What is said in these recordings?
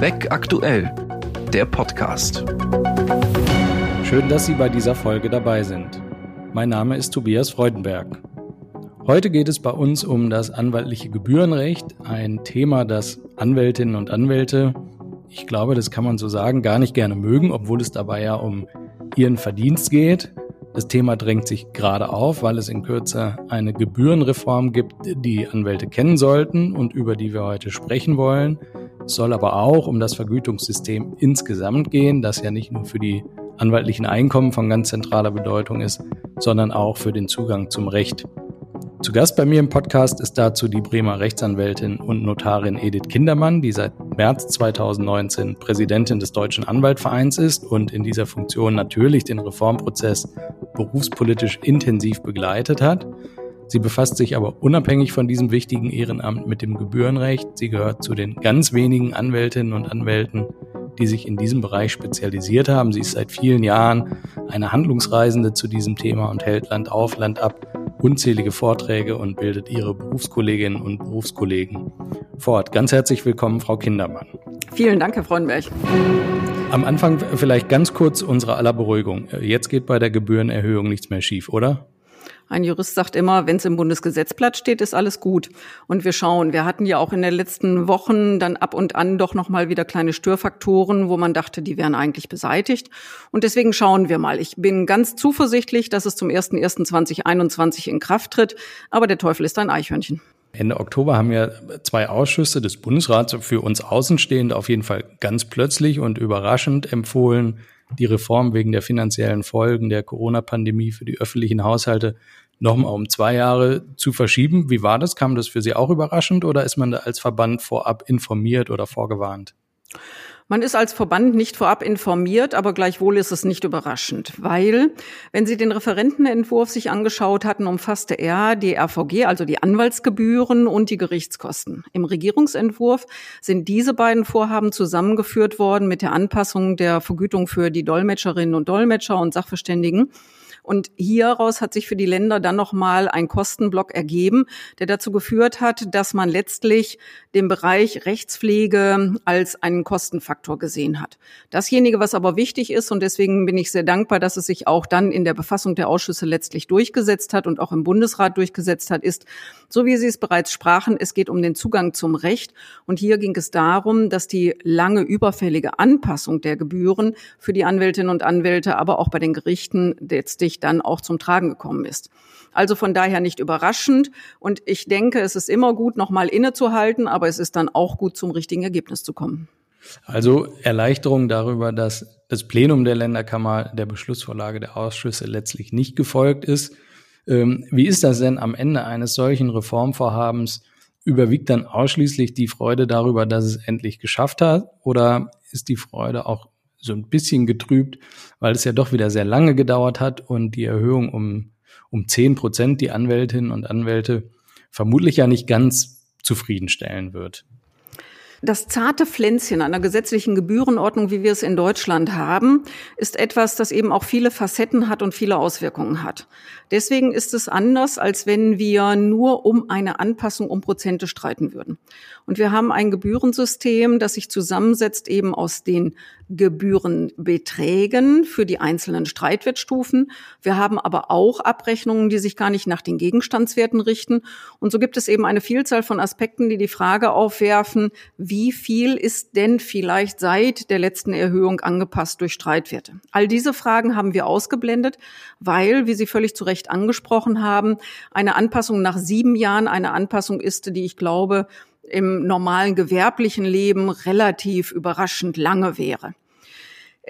Weg aktuell, der Podcast. Schön, dass Sie bei dieser Folge dabei sind. Mein Name ist Tobias Freudenberg. Heute geht es bei uns um das anwaltliche Gebührenrecht, ein Thema, das Anwältinnen und Anwälte, ich glaube, das kann man so sagen, gar nicht gerne mögen, obwohl es dabei ja um ihren Verdienst geht. Das Thema drängt sich gerade auf, weil es in Kürze eine Gebührenreform gibt, die Anwälte kennen sollten und über die wir heute sprechen wollen. Es soll aber auch um das Vergütungssystem insgesamt gehen, das ja nicht nur für die anwaltlichen Einkommen von ganz zentraler Bedeutung ist, sondern auch für den Zugang zum Recht. Zu Gast bei mir im Podcast ist dazu die Bremer Rechtsanwältin und Notarin Edith Kindermann, die seit März 2019 Präsidentin des Deutschen Anwaltvereins ist und in dieser Funktion natürlich den Reformprozess berufspolitisch intensiv begleitet hat. Sie befasst sich aber unabhängig von diesem wichtigen Ehrenamt mit dem Gebührenrecht. Sie gehört zu den ganz wenigen Anwältinnen und Anwälten, die sich in diesem Bereich spezialisiert haben. Sie ist seit vielen Jahren eine Handlungsreisende zu diesem Thema und hält Land auf, Land ab unzählige Vorträge und bildet ihre Berufskolleginnen und Berufskollegen fort. Ganz herzlich willkommen, Frau Kindermann. Vielen Dank, Herr Freudenberg. Am Anfang vielleicht ganz kurz unsere aller Beruhigung. Jetzt geht bei der Gebührenerhöhung nichts mehr schief, oder? Ein Jurist sagt immer, wenn es im Bundesgesetzblatt steht, ist alles gut. Und wir schauen, wir hatten ja auch in den letzten Wochen dann ab und an doch nochmal wieder kleine Störfaktoren, wo man dachte, die wären eigentlich beseitigt. Und deswegen schauen wir mal. Ich bin ganz zuversichtlich, dass es zum 01.01.2021 in Kraft tritt. Aber der Teufel ist ein Eichhörnchen. Ende Oktober haben ja zwei Ausschüsse des Bundesrats für uns Außenstehende auf jeden Fall ganz plötzlich und überraschend empfohlen, die Reform wegen der finanziellen Folgen der Corona-Pandemie für die öffentlichen Haushalte nochmal um zwei Jahre zu verschieben. Wie war das? Kam das für Sie auch überraschend oder ist man da als Verband vorab informiert oder vorgewarnt? Man ist als Verband nicht vorab informiert, aber gleichwohl ist es nicht überraschend, weil, wenn Sie den Referentenentwurf sich angeschaut hatten, umfasste er die RVG, also die Anwaltsgebühren und die Gerichtskosten. Im Regierungsentwurf sind diese beiden Vorhaben zusammengeführt worden mit der Anpassung der Vergütung für die Dolmetscherinnen und Dolmetscher und Sachverständigen. Und hieraus hat sich für die Länder dann nochmal ein Kostenblock ergeben, der dazu geführt hat, dass man letztlich den Bereich Rechtspflege als einen Kostenfaktor gesehen hat. Dasjenige, was aber wichtig ist, und deswegen bin ich sehr dankbar, dass es sich auch dann in der Befassung der Ausschüsse letztlich durchgesetzt hat und auch im Bundesrat durchgesetzt hat, ist, so wie Sie es bereits sprachen, es geht um den Zugang zum Recht. Und hier ging es darum, dass die lange überfällige Anpassung der Gebühren für die Anwältinnen und Anwälte, aber auch bei den Gerichten letztlich dann auch zum Tragen gekommen ist. Also von daher nicht überraschend. Und ich denke, es ist immer gut, nochmal innezuhalten, aber es ist dann auch gut, zum richtigen Ergebnis zu kommen. Also Erleichterung darüber, dass das Plenum der Länderkammer der Beschlussvorlage der Ausschüsse letztlich nicht gefolgt ist. Ähm, wie ist das denn am Ende eines solchen Reformvorhabens? Überwiegt dann ausschließlich die Freude darüber, dass es endlich geschafft hat? Oder ist die Freude auch so ein bisschen getrübt, weil es ja doch wieder sehr lange gedauert hat und die Erhöhung um, um zehn Prozent die Anwältinnen und Anwälte vermutlich ja nicht ganz zufriedenstellen wird. Das zarte Pflänzchen einer gesetzlichen Gebührenordnung, wie wir es in Deutschland haben, ist etwas, das eben auch viele Facetten hat und viele Auswirkungen hat. Deswegen ist es anders, als wenn wir nur um eine Anpassung um Prozente streiten würden. Und wir haben ein Gebührensystem, das sich zusammensetzt eben aus den Gebührenbeträgen für die einzelnen Streitwertstufen. Wir haben aber auch Abrechnungen, die sich gar nicht nach den Gegenstandswerten richten. Und so gibt es eben eine Vielzahl von Aspekten, die die Frage aufwerfen, wie viel ist denn vielleicht seit der letzten Erhöhung angepasst durch Streitwerte? All diese Fragen haben wir ausgeblendet, weil, wie Sie völlig zu Recht angesprochen haben, eine Anpassung nach sieben Jahren eine Anpassung ist, die ich glaube, im normalen gewerblichen Leben relativ überraschend lange wäre.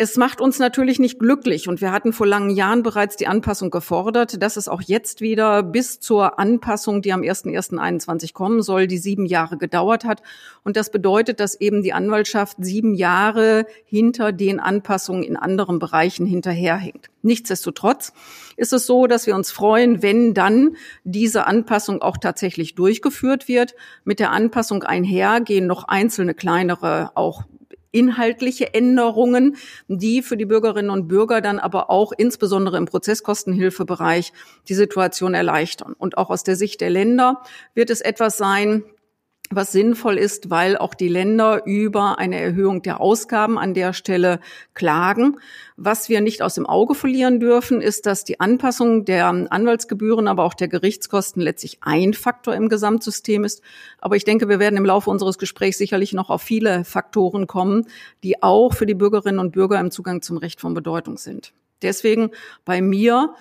Es macht uns natürlich nicht glücklich und wir hatten vor langen Jahren bereits die Anpassung gefordert, dass es auch jetzt wieder bis zur Anpassung, die am 1.1.21 kommen soll, die sieben Jahre gedauert hat. Und das bedeutet, dass eben die Anwaltschaft sieben Jahre hinter den Anpassungen in anderen Bereichen hinterherhinkt. Nichtsdestotrotz ist es so, dass wir uns freuen, wenn dann diese Anpassung auch tatsächlich durchgeführt wird. Mit der Anpassung einher gehen noch einzelne kleinere auch inhaltliche Änderungen, die für die Bürgerinnen und Bürger dann aber auch insbesondere im Prozesskostenhilfebereich die Situation erleichtern. Und auch aus der Sicht der Länder wird es etwas sein, was sinnvoll ist, weil auch die Länder über eine Erhöhung der Ausgaben an der Stelle klagen. Was wir nicht aus dem Auge verlieren dürfen, ist, dass die Anpassung der Anwaltsgebühren, aber auch der Gerichtskosten letztlich ein Faktor im Gesamtsystem ist. Aber ich denke, wir werden im Laufe unseres Gesprächs sicherlich noch auf viele Faktoren kommen, die auch für die Bürgerinnen und Bürger im Zugang zum Recht von Bedeutung sind. Deswegen bei mir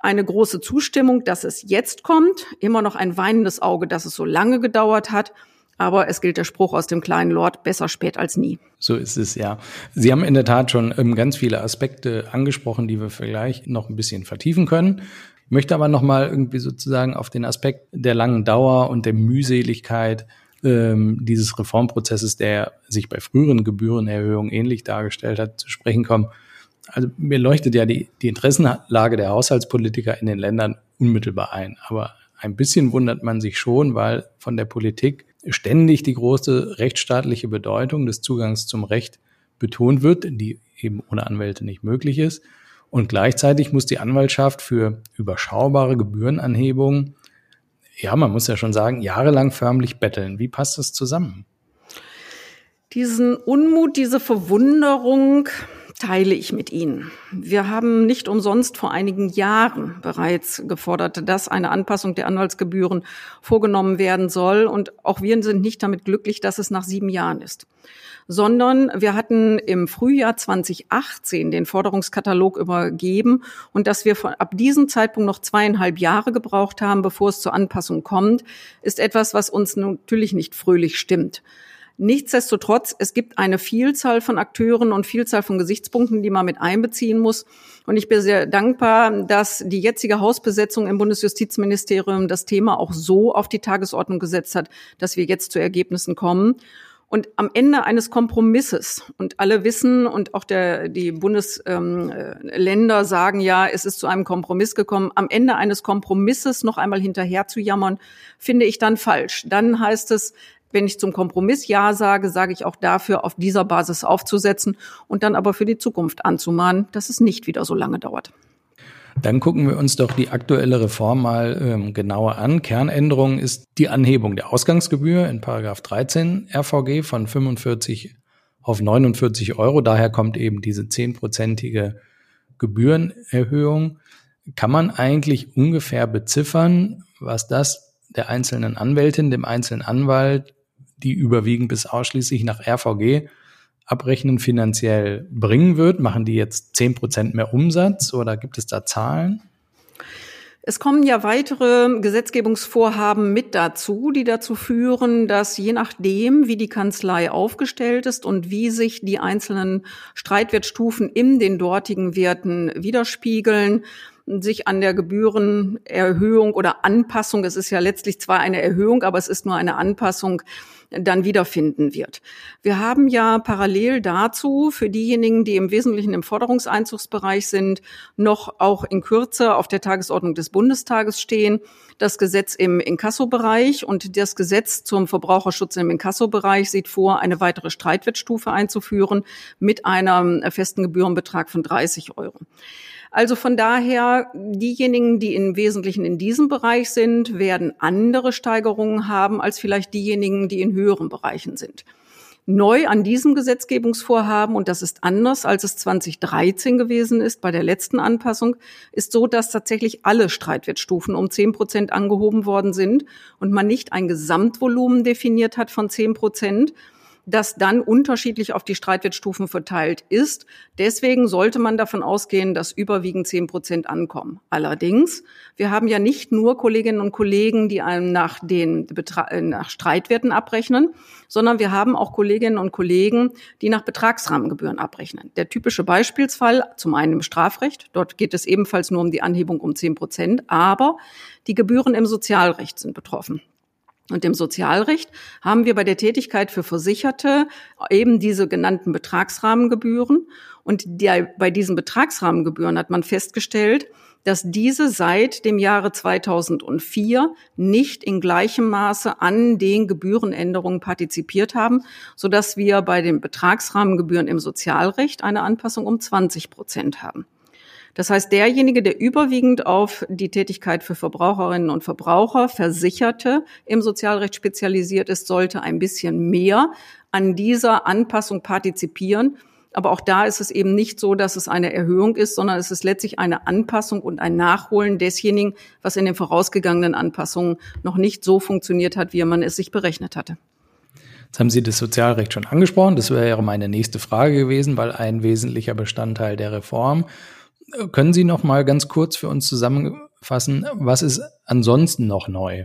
eine große Zustimmung, dass es jetzt kommt, immer noch ein weinendes Auge, dass es so lange gedauert hat. Aber es gilt der Spruch aus dem kleinen Lord, besser spät als nie. So ist es, ja. Sie haben in der Tat schon ähm, ganz viele Aspekte angesprochen, die wir vielleicht noch ein bisschen vertiefen können. Ich möchte aber nochmal irgendwie sozusagen auf den Aspekt der langen Dauer und der Mühseligkeit ähm, dieses Reformprozesses, der sich bei früheren Gebührenerhöhungen ähnlich dargestellt hat, zu sprechen kommen also mir leuchtet ja die, die Interessenlage der Haushaltspolitiker in den Ländern unmittelbar ein. Aber ein bisschen wundert man sich schon, weil von der Politik ständig die große rechtsstaatliche Bedeutung des Zugangs zum Recht betont wird, die eben ohne Anwälte nicht möglich ist. Und gleichzeitig muss die Anwaltschaft für überschaubare Gebührenanhebungen, ja, man muss ja schon sagen, jahrelang förmlich betteln. Wie passt das zusammen? Diesen Unmut, diese Verwunderung, teile ich mit Ihnen. Wir haben nicht umsonst vor einigen Jahren bereits gefordert, dass eine Anpassung der Anwaltsgebühren vorgenommen werden soll. Und auch wir sind nicht damit glücklich, dass es nach sieben Jahren ist sondern wir hatten im Frühjahr 2018 den Forderungskatalog übergeben und dass wir von, ab diesem Zeitpunkt noch zweieinhalb Jahre gebraucht haben, bevor es zur Anpassung kommt, ist etwas, was uns natürlich nicht fröhlich stimmt. Nichtsdestotrotz, es gibt eine Vielzahl von Akteuren und Vielzahl von Gesichtspunkten, die man mit einbeziehen muss. Und ich bin sehr dankbar, dass die jetzige Hausbesetzung im Bundesjustizministerium das Thema auch so auf die Tagesordnung gesetzt hat, dass wir jetzt zu Ergebnissen kommen. Und am Ende eines Kompromisses, und alle wissen und auch der, die Bundesländer ähm, sagen ja, es ist zu einem Kompromiss gekommen, am Ende eines Kompromisses noch einmal hinterher zu jammern, finde ich dann falsch. Dann heißt es, wenn ich zum Kompromiss Ja sage, sage ich auch dafür, auf dieser Basis aufzusetzen und dann aber für die Zukunft anzumahnen, dass es nicht wieder so lange dauert. Dann gucken wir uns doch die aktuelle Reform mal ähm, genauer an. Kernänderung ist die Anhebung der Ausgangsgebühr in Paragraph 13 RVG von 45 auf 49 Euro. Daher kommt eben diese zehnprozentige Gebührenerhöhung. Kann man eigentlich ungefähr beziffern, was das der einzelnen Anwältin, dem einzelnen Anwalt die überwiegend bis ausschließlich nach RVG abrechnen, finanziell bringen wird? Machen die jetzt zehn Prozent mehr Umsatz oder gibt es da Zahlen? Es kommen ja weitere Gesetzgebungsvorhaben mit dazu, die dazu führen, dass je nachdem, wie die Kanzlei aufgestellt ist und wie sich die einzelnen Streitwertstufen in den dortigen Werten widerspiegeln, sich an der Gebührenerhöhung oder Anpassung, es ist ja letztlich zwar eine Erhöhung, aber es ist nur eine Anpassung, dann wiederfinden wird. Wir haben ja parallel dazu für diejenigen, die im Wesentlichen im Forderungseinzugsbereich sind, noch auch in Kürze auf der Tagesordnung des Bundestages stehen, das Gesetz im Inkassobereich und das Gesetz zum Verbraucherschutz im Inkassobereich sieht vor, eine weitere Streitwertstufe einzuführen mit einem festen Gebührenbetrag von 30 Euro. Also von daher, diejenigen, die im Wesentlichen in diesem Bereich sind, werden andere Steigerungen haben als vielleicht diejenigen, die in höheren Bereichen sind. Neu an diesem Gesetzgebungsvorhaben, und das ist anders, als es 2013 gewesen ist bei der letzten Anpassung, ist so, dass tatsächlich alle Streitwertstufen um 10 Prozent angehoben worden sind und man nicht ein Gesamtvolumen definiert hat von 10 Prozent, das dann unterschiedlich auf die Streitwertstufen verteilt ist. Deswegen sollte man davon ausgehen, dass überwiegend zehn Prozent ankommen. Allerdings, wir haben ja nicht nur Kolleginnen und Kollegen, die einem nach den Betra äh, nach Streitwerten abrechnen, sondern wir haben auch Kolleginnen und Kollegen, die nach Betragsrahmengebühren abrechnen. Der typische Beispielsfall zum einen im Strafrecht. Dort geht es ebenfalls nur um die Anhebung um zehn Prozent, aber die Gebühren im Sozialrecht sind betroffen. Und im Sozialrecht haben wir bei der Tätigkeit für Versicherte eben diese genannten Betragsrahmengebühren. Und der, bei diesen Betragsrahmengebühren hat man festgestellt, dass diese seit dem Jahre 2004 nicht in gleichem Maße an den Gebührenänderungen partizipiert haben, sodass wir bei den Betragsrahmengebühren im Sozialrecht eine Anpassung um 20 Prozent haben. Das heißt, derjenige, der überwiegend auf die Tätigkeit für Verbraucherinnen und Verbraucher, Versicherte im Sozialrecht spezialisiert ist, sollte ein bisschen mehr an dieser Anpassung partizipieren. Aber auch da ist es eben nicht so, dass es eine Erhöhung ist, sondern es ist letztlich eine Anpassung und ein Nachholen desjenigen, was in den vorausgegangenen Anpassungen noch nicht so funktioniert hat, wie man es sich berechnet hatte. Jetzt haben Sie das Sozialrecht schon angesprochen. Das wäre meine nächste Frage gewesen, weil ein wesentlicher Bestandteil der Reform. Können Sie noch mal ganz kurz für uns zusammenfassen, was ist ansonsten noch neu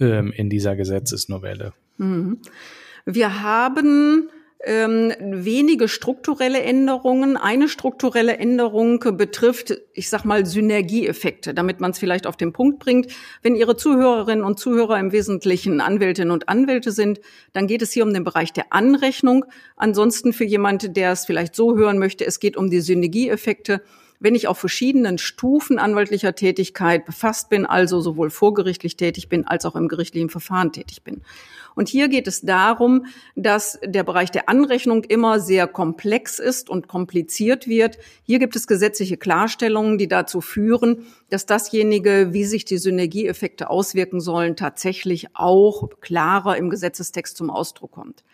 ähm, in dieser Gesetzesnovelle? Mhm. Wir haben ähm, wenige strukturelle Änderungen. Eine strukturelle Änderung betrifft, ich sag mal, Synergieeffekte, damit man es vielleicht auf den Punkt bringt. Wenn Ihre Zuhörerinnen und Zuhörer im Wesentlichen Anwältinnen und Anwälte sind, dann geht es hier um den Bereich der Anrechnung. Ansonsten für jemanden, der es vielleicht so hören möchte, es geht um die Synergieeffekte wenn ich auf verschiedenen Stufen anwaltlicher Tätigkeit befasst bin, also sowohl vorgerichtlich tätig bin als auch im gerichtlichen Verfahren tätig bin. Und hier geht es darum, dass der Bereich der Anrechnung immer sehr komplex ist und kompliziert wird. Hier gibt es gesetzliche Klarstellungen, die dazu führen, dass dasjenige, wie sich die Synergieeffekte auswirken sollen, tatsächlich auch klarer im Gesetzestext zum Ausdruck kommt.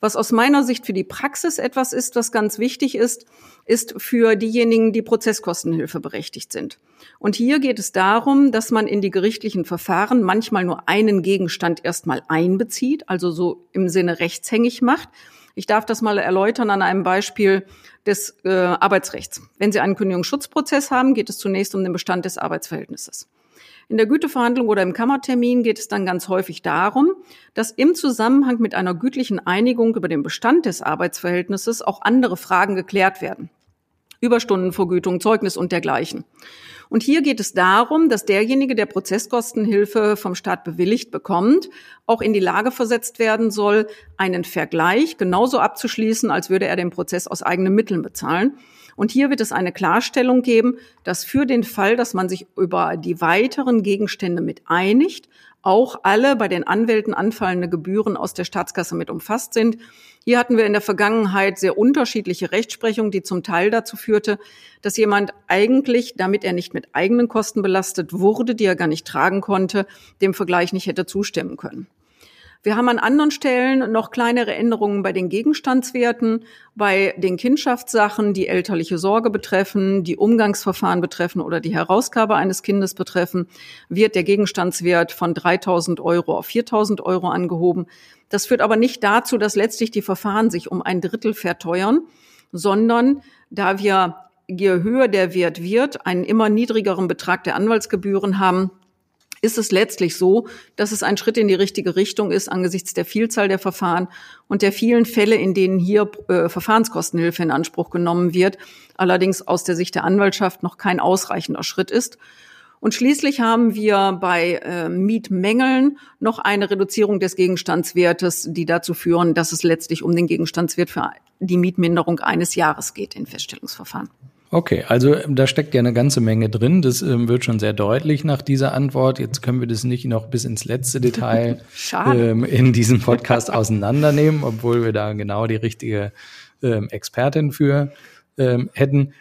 Was aus meiner Sicht für die Praxis etwas ist, was ganz wichtig ist, ist für diejenigen, die Prozesskostenhilfe berechtigt sind. Und hier geht es darum, dass man in die gerichtlichen Verfahren manchmal nur einen Gegenstand erstmal einbezieht, also so im Sinne rechtshängig macht. Ich darf das mal erläutern an einem Beispiel des äh, Arbeitsrechts. Wenn Sie einen Kündigungsschutzprozess haben, geht es zunächst um den Bestand des Arbeitsverhältnisses. In der Güteverhandlung oder im Kammertermin geht es dann ganz häufig darum, dass im Zusammenhang mit einer gütlichen Einigung über den Bestand des Arbeitsverhältnisses auch andere Fragen geklärt werden. Überstundenvergütung, Zeugnis und dergleichen. Und hier geht es darum, dass derjenige, der Prozesskostenhilfe vom Staat bewilligt bekommt, auch in die Lage versetzt werden soll, einen Vergleich genauso abzuschließen, als würde er den Prozess aus eigenen Mitteln bezahlen. Und hier wird es eine Klarstellung geben, dass für den Fall, dass man sich über die weiteren Gegenstände mit einigt, auch alle bei den Anwälten anfallende Gebühren aus der Staatskasse mit umfasst sind. Hier hatten wir in der Vergangenheit sehr unterschiedliche Rechtsprechung, die zum Teil dazu führte, dass jemand eigentlich, damit er nicht mit eigenen Kosten belastet wurde, die er gar nicht tragen konnte, dem Vergleich nicht hätte zustimmen können. Wir haben an anderen Stellen noch kleinere Änderungen bei den Gegenstandswerten, bei den Kindschaftssachen, die elterliche Sorge betreffen, die Umgangsverfahren betreffen oder die Herausgabe eines Kindes betreffen, wird der Gegenstandswert von 3000 Euro auf 4000 Euro angehoben. Das führt aber nicht dazu, dass letztlich die Verfahren sich um ein Drittel verteuern, sondern da wir je höher der Wert wird, einen immer niedrigeren Betrag der Anwaltsgebühren haben, ist es letztlich so, dass es ein Schritt in die richtige Richtung ist angesichts der Vielzahl der Verfahren und der vielen Fälle, in denen hier äh, Verfahrenskostenhilfe in Anspruch genommen wird, allerdings aus der Sicht der Anwaltschaft noch kein ausreichender Schritt ist. Und schließlich haben wir bei äh, Mietmängeln noch eine Reduzierung des Gegenstandswertes, die dazu führen, dass es letztlich um den Gegenstandswert für die Mietminderung eines Jahres geht in Feststellungsverfahren. Okay, also ähm, da steckt ja eine ganze Menge drin. Das ähm, wird schon sehr deutlich nach dieser Antwort. Jetzt können wir das nicht noch bis ins letzte Detail ähm, in diesem Podcast auseinandernehmen, obwohl wir da genau die richtige ähm, Expertin für ähm, hätten.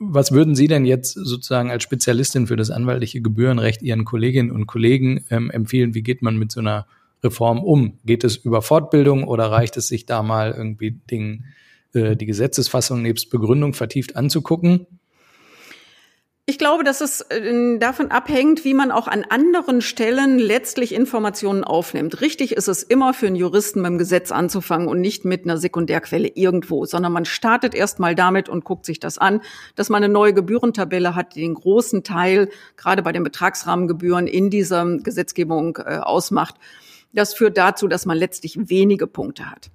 Was würden Sie denn jetzt sozusagen als Spezialistin für das anwaltliche Gebührenrecht Ihren Kolleginnen und Kollegen ähm, empfehlen? Wie geht man mit so einer Reform um? Geht es über Fortbildung oder reicht es sich da mal irgendwie Dingen äh, die Gesetzesfassung nebst Begründung vertieft anzugucken? Ich glaube, dass es äh, davon abhängt, wie man auch an anderen Stellen letztlich Informationen aufnimmt. Richtig ist es immer für einen Juristen beim Gesetz anzufangen und nicht mit einer Sekundärquelle irgendwo, sondern man startet erst mal damit und guckt sich das an, dass man eine neue Gebührentabelle hat, die den großen Teil gerade bei den Betragsrahmengebühren in dieser Gesetzgebung äh, ausmacht. Das führt dazu, dass man letztlich wenige Punkte hat.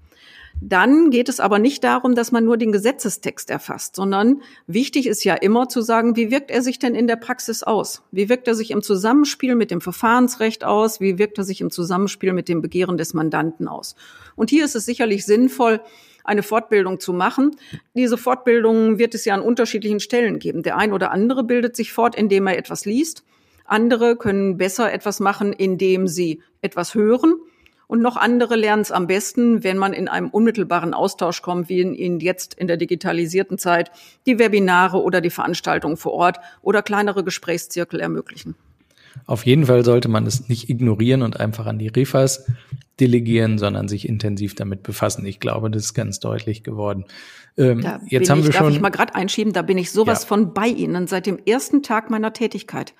Dann geht es aber nicht darum, dass man nur den Gesetzestext erfasst, sondern wichtig ist ja immer zu sagen, wie wirkt er sich denn in der Praxis aus? Wie wirkt er sich im Zusammenspiel mit dem Verfahrensrecht aus? Wie wirkt er sich im Zusammenspiel mit dem Begehren des Mandanten aus? Und hier ist es sicherlich sinnvoll, eine Fortbildung zu machen. Diese Fortbildung wird es ja an unterschiedlichen Stellen geben. Der ein oder andere bildet sich fort, indem er etwas liest. Andere können besser etwas machen, indem sie etwas hören Und noch andere lernen es am besten, wenn man in einem unmittelbaren Austausch kommt, wie in, in jetzt in der digitalisierten Zeit die Webinare oder die Veranstaltungen vor Ort oder kleinere Gesprächszirkel ermöglichen. Auf jeden Fall sollte man es nicht ignorieren und einfach an die Refas delegieren, sondern sich intensiv damit befassen. Ich glaube, das ist ganz deutlich geworden. Ähm, jetzt haben ich, wir schon. Darf ich mal gerade einschieben? Da bin ich sowas ja. von bei Ihnen seit dem ersten Tag meiner Tätigkeit.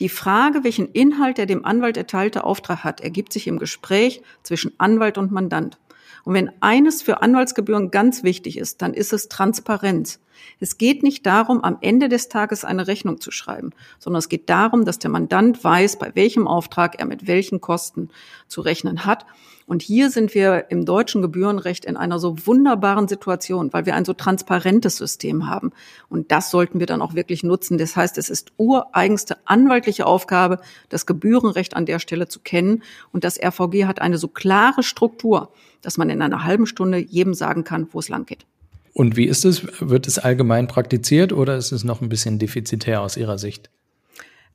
Die Frage, welchen Inhalt der dem Anwalt erteilte Auftrag hat, ergibt sich im Gespräch zwischen Anwalt und Mandant. Und wenn eines für Anwaltsgebühren ganz wichtig ist, dann ist es Transparenz. Es geht nicht darum, am Ende des Tages eine Rechnung zu schreiben, sondern es geht darum, dass der Mandant weiß, bei welchem Auftrag er mit welchen Kosten zu rechnen hat. Und hier sind wir im deutschen Gebührenrecht in einer so wunderbaren Situation, weil wir ein so transparentes System haben. Und das sollten wir dann auch wirklich nutzen. Das heißt, es ist ureigenste anwaltliche Aufgabe, das Gebührenrecht an der Stelle zu kennen. Und das RVG hat eine so klare Struktur, dass man in einer halben Stunde jedem sagen kann, wo es lang geht. Und wie ist es? Wird es allgemein praktiziert oder ist es noch ein bisschen defizitär aus Ihrer Sicht?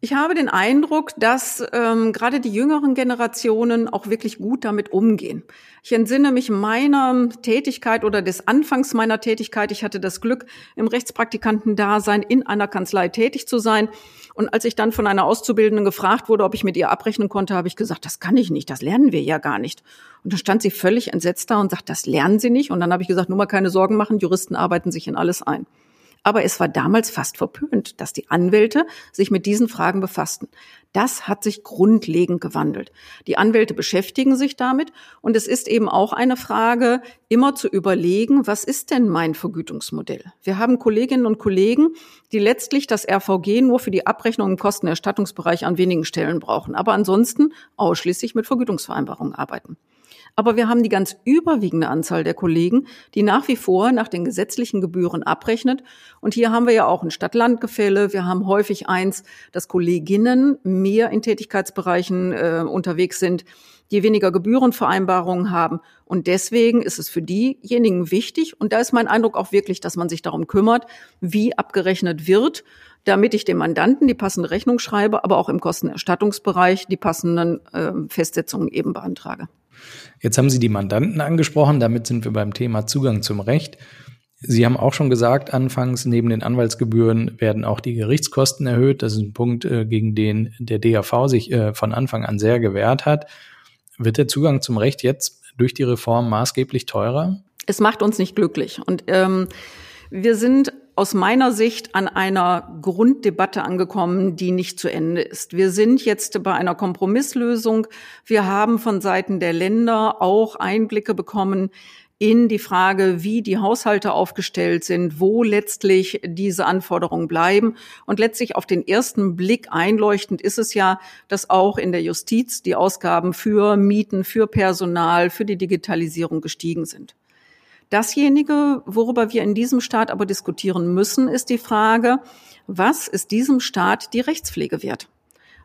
Ich habe den Eindruck, dass ähm, gerade die jüngeren Generationen auch wirklich gut damit umgehen. Ich entsinne mich meiner Tätigkeit oder des Anfangs meiner Tätigkeit. Ich hatte das Glück, im Rechtspraktikantendasein in einer Kanzlei tätig zu sein. Und als ich dann von einer Auszubildenden gefragt wurde, ob ich mit ihr abrechnen konnte, habe ich gesagt, das kann ich nicht, das lernen wir ja gar nicht. Und dann stand sie völlig entsetzt da und sagt, das lernen Sie nicht. Und dann habe ich gesagt, nur mal keine Sorgen machen, Juristen arbeiten sich in alles ein. Aber es war damals fast verpönt, dass die Anwälte sich mit diesen Fragen befassten. Das hat sich grundlegend gewandelt. Die Anwälte beschäftigen sich damit und es ist eben auch eine Frage, immer zu überlegen, was ist denn mein Vergütungsmodell? Wir haben Kolleginnen und Kollegen, die letztlich das RVG nur für die Abrechnung im Kostenerstattungsbereich an wenigen Stellen brauchen, aber ansonsten ausschließlich mit Vergütungsvereinbarungen arbeiten. Aber wir haben die ganz überwiegende Anzahl der Kollegen, die nach wie vor nach den gesetzlichen Gebühren abrechnet. Und hier haben wir ja auch ein Stadt-Land-Gefälle. Wir haben häufig eins, dass Kolleginnen mehr in Tätigkeitsbereichen äh, unterwegs sind, die weniger Gebührenvereinbarungen haben. Und deswegen ist es für diejenigen wichtig, und da ist mein Eindruck auch wirklich, dass man sich darum kümmert, wie abgerechnet wird, damit ich dem Mandanten die passende Rechnung schreibe, aber auch im Kostenerstattungsbereich die passenden äh, Festsetzungen eben beantrage. Jetzt haben Sie die Mandanten angesprochen, damit sind wir beim Thema Zugang zum Recht. Sie haben auch schon gesagt, anfangs neben den Anwaltsgebühren werden auch die Gerichtskosten erhöht. Das ist ein Punkt, äh, gegen den der DAV sich äh, von Anfang an sehr gewehrt hat. Wird der Zugang zum Recht jetzt durch die Reform maßgeblich teurer? Es macht uns nicht glücklich. Und ähm, wir sind aus meiner Sicht an einer Grunddebatte angekommen, die nicht zu Ende ist. Wir sind jetzt bei einer Kompromisslösung. Wir haben von Seiten der Länder auch Einblicke bekommen in die Frage, wie die Haushalte aufgestellt sind, wo letztlich diese Anforderungen bleiben. Und letztlich auf den ersten Blick einleuchtend ist es ja, dass auch in der Justiz die Ausgaben für Mieten, für Personal, für die Digitalisierung gestiegen sind. Dasjenige, worüber wir in diesem Staat aber diskutieren müssen, ist die Frage, was ist diesem Staat die Rechtspflege wert?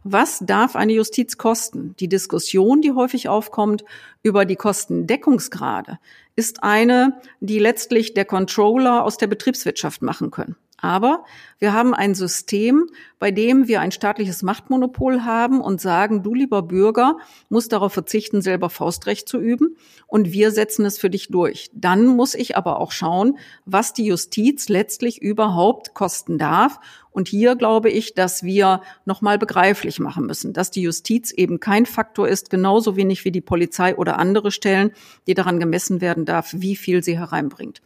Was darf eine Justiz kosten? Die Diskussion, die häufig aufkommt über die Kostendeckungsgrade, ist eine, die letztlich der Controller aus der Betriebswirtschaft machen können. Aber wir haben ein System, bei dem wir ein staatliches Machtmonopol haben und sagen, du lieber Bürger musst darauf verzichten, selber Faustrecht zu üben und wir setzen es für dich durch. Dann muss ich aber auch schauen, was die Justiz letztlich überhaupt kosten darf. Und hier glaube ich, dass wir nochmal begreiflich machen müssen, dass die Justiz eben kein Faktor ist, genauso wenig wie die Polizei oder andere Stellen, die daran gemessen werden darf, wie viel sie hereinbringt.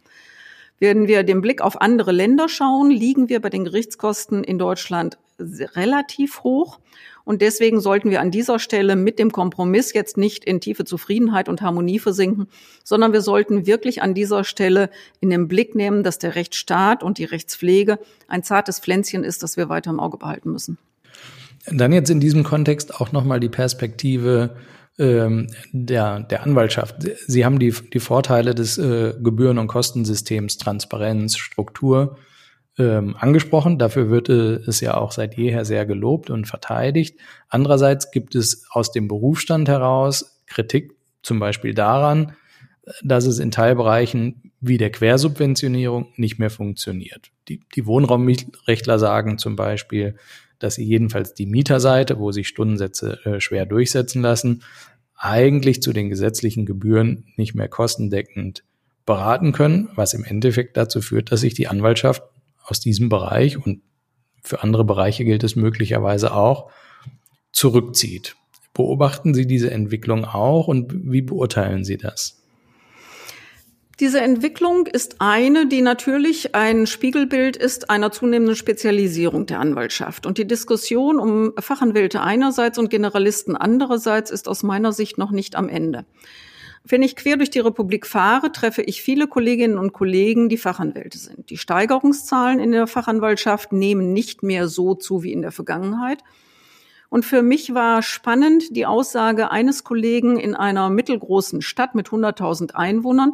Wenn wir den Blick auf andere Länder schauen, liegen wir bei den Gerichtskosten in Deutschland relativ hoch. Und deswegen sollten wir an dieser Stelle mit dem Kompromiss jetzt nicht in tiefe Zufriedenheit und Harmonie versinken, sondern wir sollten wirklich an dieser Stelle in den Blick nehmen, dass der Rechtsstaat und die Rechtspflege ein zartes Pflänzchen ist, das wir weiter im Auge behalten müssen. Dann jetzt in diesem Kontext auch nochmal die Perspektive ähm, der, der Anwaltschaft. Sie haben die, die Vorteile des äh, Gebühren- und Kostensystems, Transparenz, Struktur ähm, angesprochen. Dafür wird äh, es ja auch seit jeher sehr gelobt und verteidigt. Andererseits gibt es aus dem Berufsstand heraus Kritik zum Beispiel daran, dass es in Teilbereichen wie der Quersubventionierung nicht mehr funktioniert. Die, die Wohnraumrechtler sagen zum Beispiel, dass sie jedenfalls die Mieterseite, wo sich Stundensätze äh, schwer durchsetzen lassen, eigentlich zu den gesetzlichen Gebühren nicht mehr kostendeckend beraten können, was im Endeffekt dazu führt, dass sich die Anwaltschaft aus diesem Bereich und für andere Bereiche gilt es möglicherweise auch, zurückzieht. Beobachten Sie diese Entwicklung auch und wie beurteilen Sie das? Diese Entwicklung ist eine, die natürlich ein Spiegelbild ist einer zunehmenden Spezialisierung der Anwaltschaft. Und die Diskussion um Fachanwälte einerseits und Generalisten andererseits ist aus meiner Sicht noch nicht am Ende. Wenn ich quer durch die Republik fahre, treffe ich viele Kolleginnen und Kollegen, die Fachanwälte sind. Die Steigerungszahlen in der Fachanwaltschaft nehmen nicht mehr so zu wie in der Vergangenheit. Und für mich war spannend die Aussage eines Kollegen in einer mittelgroßen Stadt mit 100.000 Einwohnern,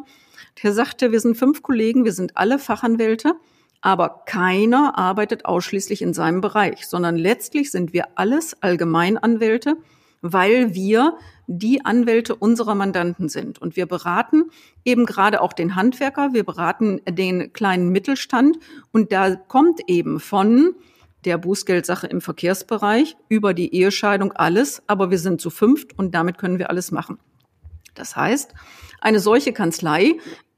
der sagte, wir sind fünf Kollegen, wir sind alle Fachanwälte, aber keiner arbeitet ausschließlich in seinem Bereich, sondern letztlich sind wir alles Allgemeinanwälte, weil wir die Anwälte unserer Mandanten sind. Und wir beraten eben gerade auch den Handwerker, wir beraten den kleinen Mittelstand und da kommt eben von der Bußgeldsache im Verkehrsbereich über die Ehescheidung alles, aber wir sind zu fünft und damit können wir alles machen. Das heißt, eine solche Kanzlei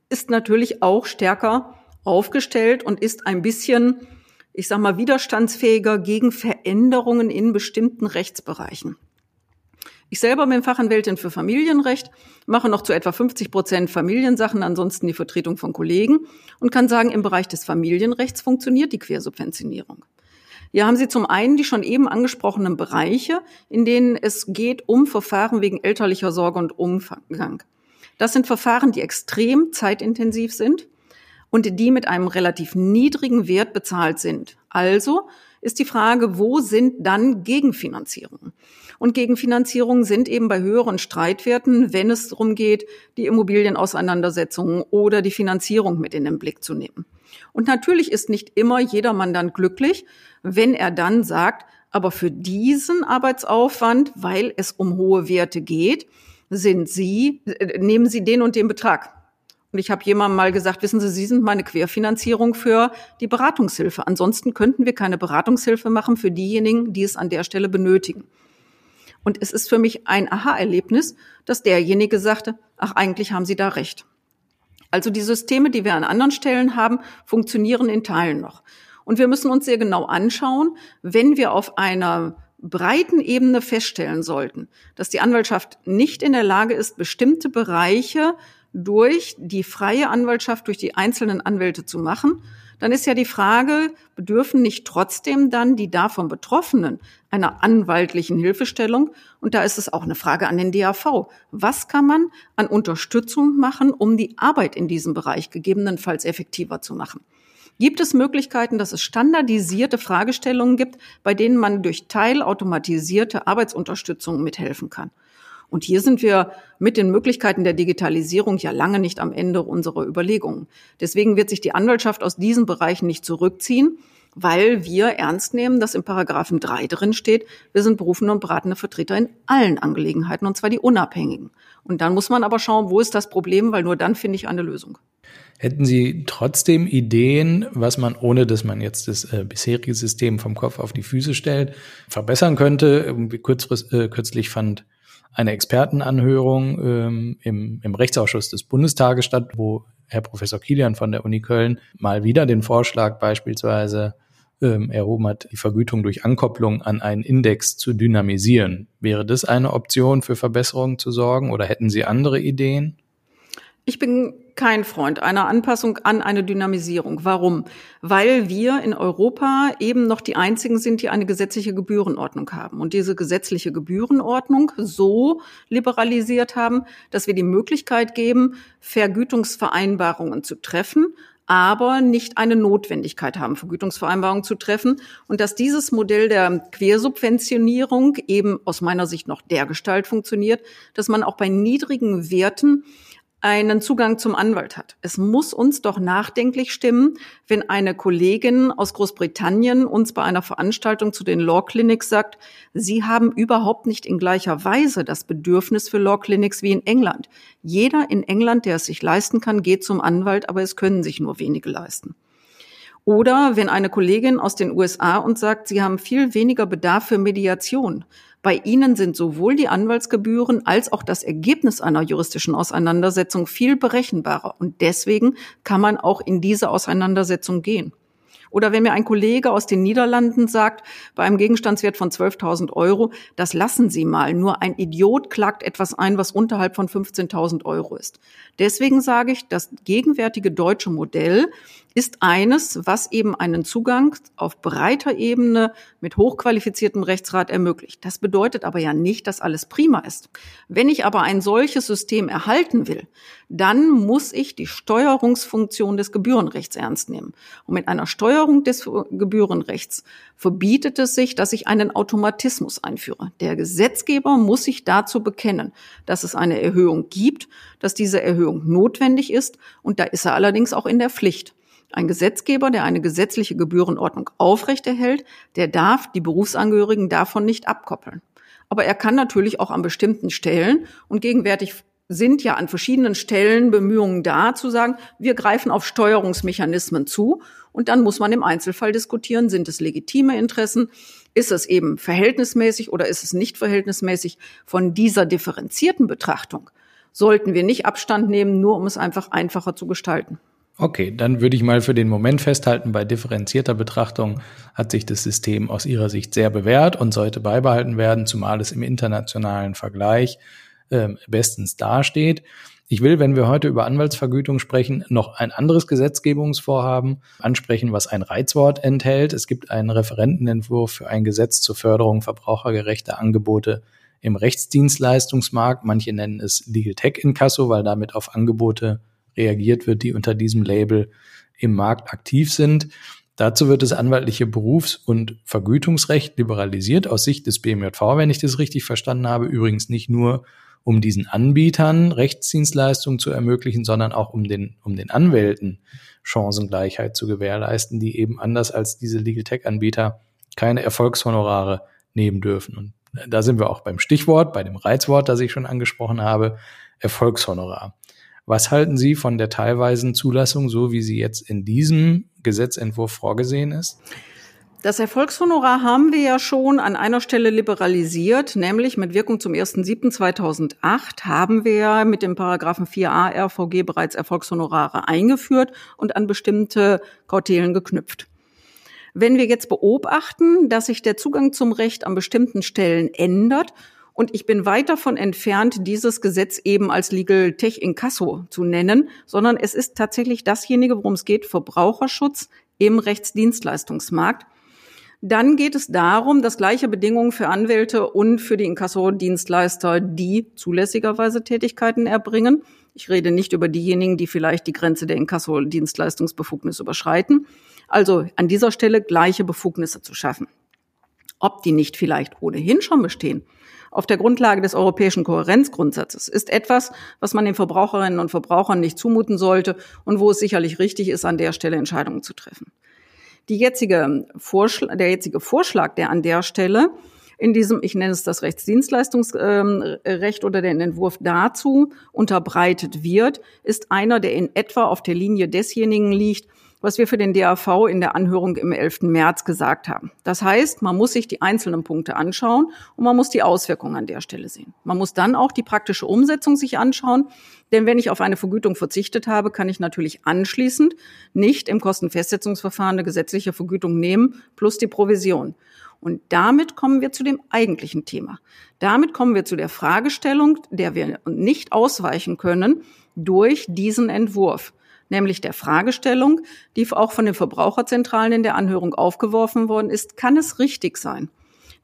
ist natürlich auch stärker aufgestellt und ist ein bisschen, ich sag mal, widerstandsfähiger gegen Veränderungen in bestimmten Rechtsbereichen. Ich selber bin Fachanwältin für Familienrecht, mache noch zu etwa 50 Prozent Familiensachen, ansonsten die Vertretung von Kollegen und kann sagen, im Bereich des Familienrechts funktioniert die Quersubventionierung. Hier haben Sie zum einen die schon eben angesprochenen Bereiche, in denen es geht um Verfahren wegen elterlicher Sorge und Umgang. Das sind Verfahren, die extrem zeitintensiv sind und die mit einem relativ niedrigen Wert bezahlt sind. Also ist die Frage, wo sind dann Gegenfinanzierungen? Und Gegenfinanzierungen sind eben bei höheren Streitwerten, wenn es darum geht, die Immobilienauseinandersetzungen oder die Finanzierung mit in den Blick zu nehmen. Und natürlich ist nicht immer jeder Mandant glücklich, wenn er dann sagt, aber für diesen Arbeitsaufwand, weil es um hohe Werte geht, sind Sie, äh, nehmen Sie den und den Betrag. Und ich habe jemandem mal gesagt, wissen Sie, Sie sind meine Querfinanzierung für die Beratungshilfe. Ansonsten könnten wir keine Beratungshilfe machen für diejenigen, die es an der Stelle benötigen. Und es ist für mich ein Aha-Erlebnis, dass derjenige sagte, ach, eigentlich haben Sie da recht. Also die Systeme, die wir an anderen Stellen haben, funktionieren in Teilen noch. Und wir müssen uns sehr genau anschauen, wenn wir auf einer breiten Ebene feststellen sollten, dass die Anwaltschaft nicht in der Lage ist, bestimmte Bereiche durch die freie Anwaltschaft, durch die einzelnen Anwälte zu machen, dann ist ja die Frage, bedürfen nicht trotzdem dann die davon Betroffenen einer anwaltlichen Hilfestellung? Und da ist es auch eine Frage an den DAV. Was kann man an Unterstützung machen, um die Arbeit in diesem Bereich gegebenenfalls effektiver zu machen? Gibt es Möglichkeiten, dass es standardisierte Fragestellungen gibt, bei denen man durch teilautomatisierte Arbeitsunterstützung mithelfen kann? Und hier sind wir mit den Möglichkeiten der Digitalisierung ja lange nicht am Ende unserer Überlegungen. Deswegen wird sich die Anwaltschaft aus diesen Bereichen nicht zurückziehen, weil wir ernst nehmen, dass im Paragraphen 3 drin steht, wir sind berufene und beratende Vertreter in allen Angelegenheiten, und zwar die unabhängigen. Und dann muss man aber schauen, wo ist das Problem, weil nur dann finde ich eine Lösung. Hätten Sie trotzdem Ideen, was man, ohne dass man jetzt das äh, bisherige System vom Kopf auf die Füße stellt, verbessern könnte? Äh, kürzlich fand eine Expertenanhörung ähm, im, im Rechtsausschuss des Bundestages statt, wo Herr Professor Kilian von der Uni Köln mal wieder den Vorschlag beispielsweise ähm, erhoben hat, die Vergütung durch Ankopplung an einen Index zu dynamisieren. Wäre das eine Option für Verbesserungen zu sorgen oder hätten Sie andere Ideen? Ich bin kein Freund einer Anpassung an eine Dynamisierung. Warum? Weil wir in Europa eben noch die einzigen sind, die eine gesetzliche Gebührenordnung haben und diese gesetzliche Gebührenordnung so liberalisiert haben, dass wir die Möglichkeit geben, Vergütungsvereinbarungen zu treffen, aber nicht eine Notwendigkeit haben, Vergütungsvereinbarungen zu treffen und dass dieses Modell der Quersubventionierung eben aus meiner Sicht noch dergestalt funktioniert, dass man auch bei niedrigen Werten einen Zugang zum Anwalt hat. Es muss uns doch nachdenklich stimmen, wenn eine Kollegin aus Großbritannien uns bei einer Veranstaltung zu den Law Clinics sagt, sie haben überhaupt nicht in gleicher Weise das Bedürfnis für Law Clinics wie in England. Jeder in England, der es sich leisten kann, geht zum Anwalt, aber es können sich nur wenige leisten. Oder wenn eine Kollegin aus den USA uns sagt, sie haben viel weniger Bedarf für Mediation, Bei ihnen sind sowohl die Anwaltsgebühren als auch das Ergebnis einer juristischen Auseinandersetzung viel berechenbarer. Und deswegen kann man auch in diese Auseinandersetzung gehen. Oder wenn mir ein Kollege aus den Niederlanden sagt, bei einem Gegenstandswert von 12.000 Euro, das lassen Sie mal. Nur ein Idiot klagt etwas ein, was unterhalb von 15.000 Euro ist. Deswegen sage ich, das gegenwärtige deutsche Modell ist eines, was eben einen Zugang auf breiter Ebene mit hochqualifiziertem Rechtsrat ermöglicht. Das bedeutet aber ja nicht, dass alles prima ist. Wenn ich aber ein solches System erhalten will, dann muss ich die Steuerungsfunktion des Gebührenrechts ernst nehmen. Und mit einer Steuerung des Gebührenrechts verbietet es sich, dass ich einen Automatismus einführe. Der Gesetzgeber muss sich dazu bekennen, dass es eine Erhöhung gibt, dass diese Erhöhung notwendig ist und da ist er allerdings auch in der Pflicht. Ein Gesetzgeber, der eine gesetzliche Gebührenordnung aufrechterhält, der darf die Berufsangehörigen davon nicht abkoppeln. Aber er kann natürlich auch an bestimmten Stellen und gegenwärtig sind ja an verschiedenen Stellen Bemühungen da, zu sagen, wir greifen auf Steuerungsmechanismen zu. Und dann muss man im Einzelfall diskutieren, sind es legitime Interessen? Ist es eben verhältnismäßig oder ist es nicht verhältnismäßig? Von dieser differenzierten Betrachtung sollten wir nicht Abstand nehmen, nur um es einfach einfacher zu gestalten. Okay, dann würde ich mal für den Moment festhalten, bei differenzierter Betrachtung hat sich das System aus Ihrer Sicht sehr bewährt und sollte beibehalten werden, zumal es im internationalen Vergleich äh, bestens dasteht. Ich will, wenn wir heute über Anwaltsvergütung sprechen, noch ein anderes Gesetzgebungsvorhaben ansprechen, was ein Reizwort enthält. Es gibt einen Referentenentwurf für ein Gesetz zur Förderung verbrauchergerechter Angebote im Rechtsdienstleistungsmarkt. Manche nennen es Legal Tech Inkasso, weil damit auf Angebote reagiert wird, die unter diesem Label im Markt aktiv sind. Dazu wird das anwaltliche Berufs- und Vergütungsrecht liberalisiert aus Sicht des BMJV, wenn ich das richtig verstanden habe. Übrigens nicht nur, um diesen Anbietern Rechtsdienstleistungen zu ermöglichen, sondern auch um den, um den Anwälten Chancengleichheit zu gewährleisten, die eben anders als diese Legal Tech Anbieter keine Erfolgshonorare nehmen dürfen. Und da sind wir auch beim Stichwort, bei dem Reizwort, das ich schon angesprochen habe, Erfolgshonorar. Was halten Sie von der teilweisen Zulassung, so wie sie jetzt in diesem Gesetzentwurf vorgesehen ist? Das Erfolgshonorar haben wir ja schon an einer Stelle liberalisiert, nämlich mit Wirkung zum 1.7.2008 haben wir mit dem Paragraphen 4a RVG bereits Erfolgshonorare eingeführt und an bestimmte Kautelen geknüpft. Wenn wir jetzt beobachten, dass sich der Zugang zum Recht an bestimmten Stellen ändert und ich bin weit davon entfernt, dieses Gesetz eben als Legal Tech Inkasso zu nennen, sondern es ist tatsächlich dasjenige, worum es geht, Verbraucherschutz im Rechtsdienstleistungsmarkt. Dann geht es darum, dass gleiche Bedingungen für Anwälte und für die Inkasso-Dienstleister, die zulässigerweise Tätigkeiten erbringen. Ich rede nicht über diejenigen, die vielleicht die Grenze der Inkasso-Dienstleistungsbefugnis überschreiten. Also an dieser Stelle gleiche Befugnisse zu schaffen. Ob die nicht vielleicht ohnehin schon bestehen, auf der Grundlage des europäischen Kohärenzgrundsatzes ist etwas, was man den Verbraucherinnen und Verbrauchern nicht zumuten sollte und wo es sicherlich richtig ist, an der Stelle Entscheidungen zu treffen. Die jetzige Vorschlag, der jetzige Vorschlag, der an der Stelle in diesem, ich nenne es das Rechtsdienstleistungsrecht oder den Entwurf dazu unterbreitet wird, ist einer, der in etwa auf der Linie desjenigen liegt, was wir für den DAV in der Anhörung im 11. März gesagt haben. Das heißt, man muss sich die einzelnen Punkte anschauen und man muss die Auswirkungen an der Stelle sehen. Man muss dann auch die praktische Umsetzung sich anschauen, denn wenn ich auf eine Vergütung verzichtet habe, kann ich natürlich anschließend nicht im Kostenfestsetzungsverfahren eine gesetzliche Vergütung nehmen plus die Provision. Und damit kommen wir zu dem eigentlichen Thema. Damit kommen wir zu der Fragestellung, der wir nicht ausweichen können durch diesen Entwurf nämlich der Fragestellung, die auch von den Verbraucherzentralen in der Anhörung aufgeworfen worden ist, kann es richtig sein,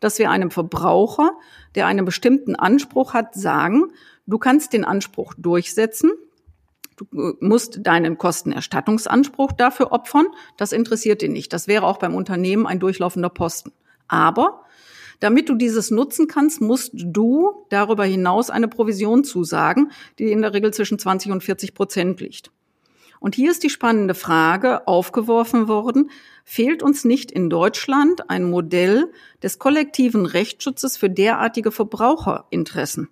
dass wir einem Verbraucher, der einen bestimmten Anspruch hat, sagen, du kannst den Anspruch durchsetzen, du musst deinen Kostenerstattungsanspruch dafür opfern, das interessiert ihn nicht. Das wäre auch beim Unternehmen ein durchlaufender Posten. Aber damit du dieses nutzen kannst, musst du darüber hinaus eine Provision zusagen, die in der Regel zwischen 20 und 40 Prozent liegt. Und hier ist die spannende Frage aufgeworfen worden, fehlt uns nicht in Deutschland ein Modell des kollektiven Rechtsschutzes für derartige Verbraucherinteressen?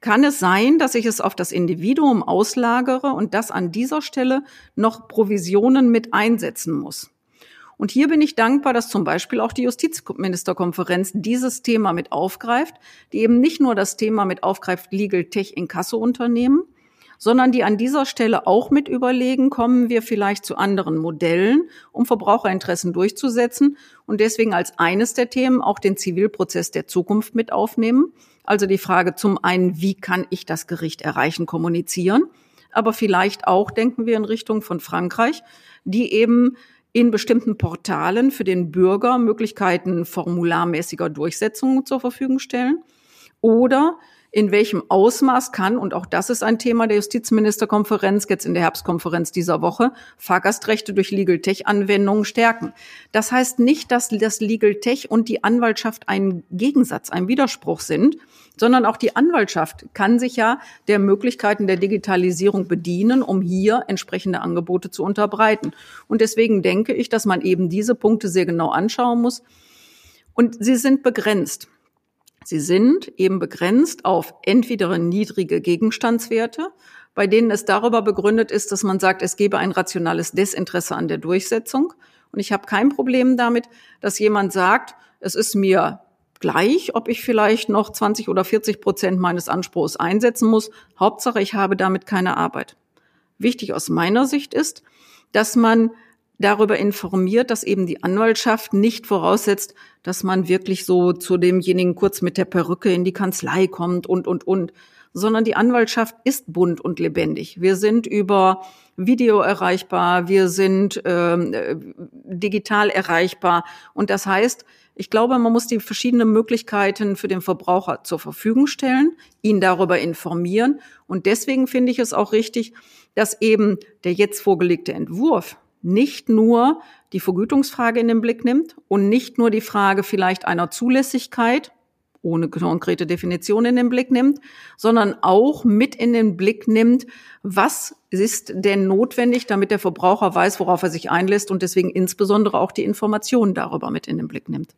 Kann es sein, dass ich es auf das Individuum auslagere und das an dieser Stelle noch Provisionen mit einsetzen muss? Und hier bin ich dankbar, dass zum Beispiel auch die Justizministerkonferenz dieses Thema mit aufgreift, die eben nicht nur das Thema mit aufgreift, Legal Tech in Kasse-Unternehmen, sondern die an dieser Stelle auch mit überlegen, kommen wir vielleicht zu anderen Modellen, um Verbraucherinteressen durchzusetzen und deswegen als eines der Themen auch den Zivilprozess der Zukunft mit aufnehmen. Also die Frage zum einen, wie kann ich das Gericht erreichen, kommunizieren, aber vielleicht auch denken wir in Richtung von Frankreich, die eben in bestimmten Portalen für den Bürger Möglichkeiten formularmäßiger Durchsetzungen zur Verfügung stellen oder in welchem Ausmaß kann, und auch das ist ein Thema der Justizministerkonferenz jetzt in der Herbstkonferenz dieser Woche, Fahrgastrechte durch Legal Tech-Anwendungen stärken. Das heißt nicht, dass das Legal Tech und die Anwaltschaft ein Gegensatz, ein Widerspruch sind, sondern auch die Anwaltschaft kann sich ja der Möglichkeiten der Digitalisierung bedienen, um hier entsprechende Angebote zu unterbreiten. Und deswegen denke ich, dass man eben diese Punkte sehr genau anschauen muss. Und sie sind begrenzt. Sie sind eben begrenzt auf entweder niedrige Gegenstandswerte, bei denen es darüber begründet ist, dass man sagt, es gebe ein rationales Desinteresse an der Durchsetzung. Und ich habe kein Problem damit, dass jemand sagt, es ist mir gleich, ob ich vielleicht noch 20 oder 40 Prozent meines Anspruchs einsetzen muss. Hauptsache, ich habe damit keine Arbeit. Wichtig aus meiner Sicht ist, dass man darüber informiert, dass eben die Anwaltschaft nicht voraussetzt, dass man wirklich so zu demjenigen kurz mit der Perücke in die Kanzlei kommt und, und, und, sondern die Anwaltschaft ist bunt und lebendig. Wir sind über Video erreichbar, wir sind ähm, äh, digital erreichbar und das heißt, ich glaube, man muss die verschiedenen Möglichkeiten für den Verbraucher zur Verfügung stellen, ihn darüber informieren. Und deswegen finde ich es auch richtig, dass eben der jetzt vorgelegte Entwurf nicht nur die Vergütungsfrage in den Blick nimmt und nicht nur die Frage vielleicht einer Zulässigkeit ohne konkrete Definition in den Blick nimmt, sondern auch mit in den Blick nimmt, was ist denn notwendig, damit der Verbraucher weiß, worauf er sich einlässt und deswegen insbesondere auch die Informationen darüber mit in den Blick nimmt.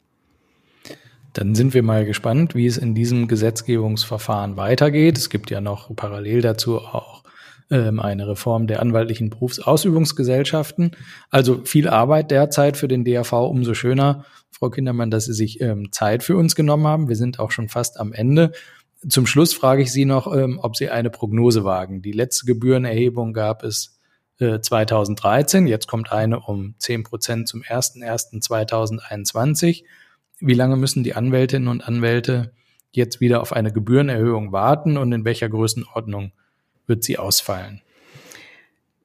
Dann sind wir mal gespannt, wie es in diesem Gesetzgebungsverfahren weitergeht. Es gibt ja noch parallel dazu auch ähm, eine Reform der anwaltlichen Berufsausübungsgesellschaften. Also viel Arbeit derzeit für den DAV. Umso schöner, Frau Kindermann, dass Sie sich ähm, Zeit für uns genommen haben. Wir sind auch schon fast am Ende. Zum Schluss frage ich Sie noch, ähm, ob Sie eine Prognose wagen. Die letzte Gebührenerhebung gab es äh, 2013. Jetzt kommt eine um 10 Prozent zum 01.01.2021. Wie lange müssen die Anwältinnen und Anwälte jetzt wieder auf eine Gebührenerhöhung warten und in welcher Größenordnung wird sie ausfallen?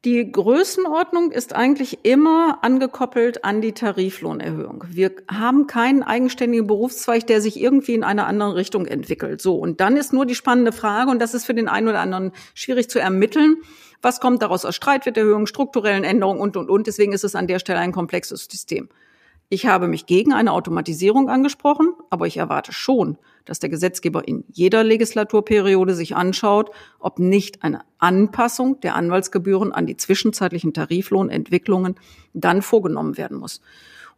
Die Größenordnung ist eigentlich immer angekoppelt an die Tariflohnerhöhung. Wir haben keinen eigenständigen Berufszweig, der sich irgendwie in einer anderen Richtung entwickelt. So. Und dann ist nur die spannende Frage, und das ist für den einen oder anderen schwierig zu ermitteln. Was kommt daraus aus Streitwerterhöhungen, strukturellen Änderungen und, und, und. Deswegen ist es an der Stelle ein komplexes System. Ich habe mich gegen eine Automatisierung angesprochen, aber ich erwarte schon, dass der Gesetzgeber in jeder Legislaturperiode sich anschaut, ob nicht eine Anpassung der Anwaltsgebühren an die zwischenzeitlichen Tariflohnentwicklungen dann vorgenommen werden muss.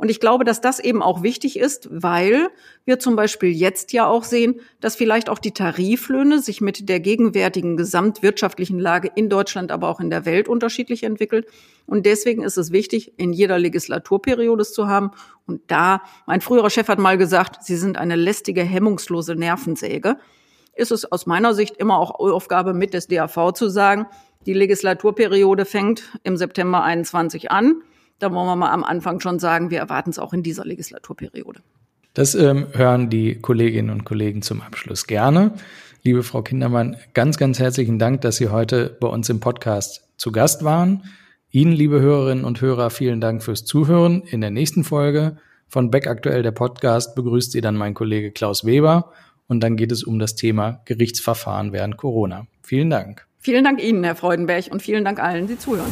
Und ich glaube, dass das eben auch wichtig ist, weil wir zum Beispiel jetzt ja auch sehen, dass vielleicht auch die Tariflöhne sich mit der gegenwärtigen gesamtwirtschaftlichen Lage in Deutschland, aber auch in der Welt unterschiedlich entwickelt. Und deswegen ist es wichtig, in jeder Legislaturperiode es zu haben. Und da, mein früherer Chef hat mal gesagt, Sie sind eine lästige, hemmungslose Nervensäge. Ist es aus meiner Sicht immer auch Aufgabe mit des DAV zu sagen, die Legislaturperiode fängt im September 21 an da wollen wir mal am Anfang schon sagen, wir erwarten es auch in dieser Legislaturperiode. Das ähm, hören die Kolleginnen und Kollegen zum Abschluss gerne. Liebe Frau Kindermann, ganz, ganz herzlichen Dank, dass Sie heute bei uns im Podcast zu Gast waren. Ihnen, liebe Hörerinnen und Hörer, vielen Dank fürs Zuhören. In der nächsten Folge von Beck Aktuell, der Podcast, begrüßt Sie dann mein Kollege Klaus Weber. Und dann geht es um das Thema Gerichtsverfahren während Corona. Vielen Dank. Vielen Dank Ihnen, Herr Freudenberg, und vielen Dank allen, die zuhören.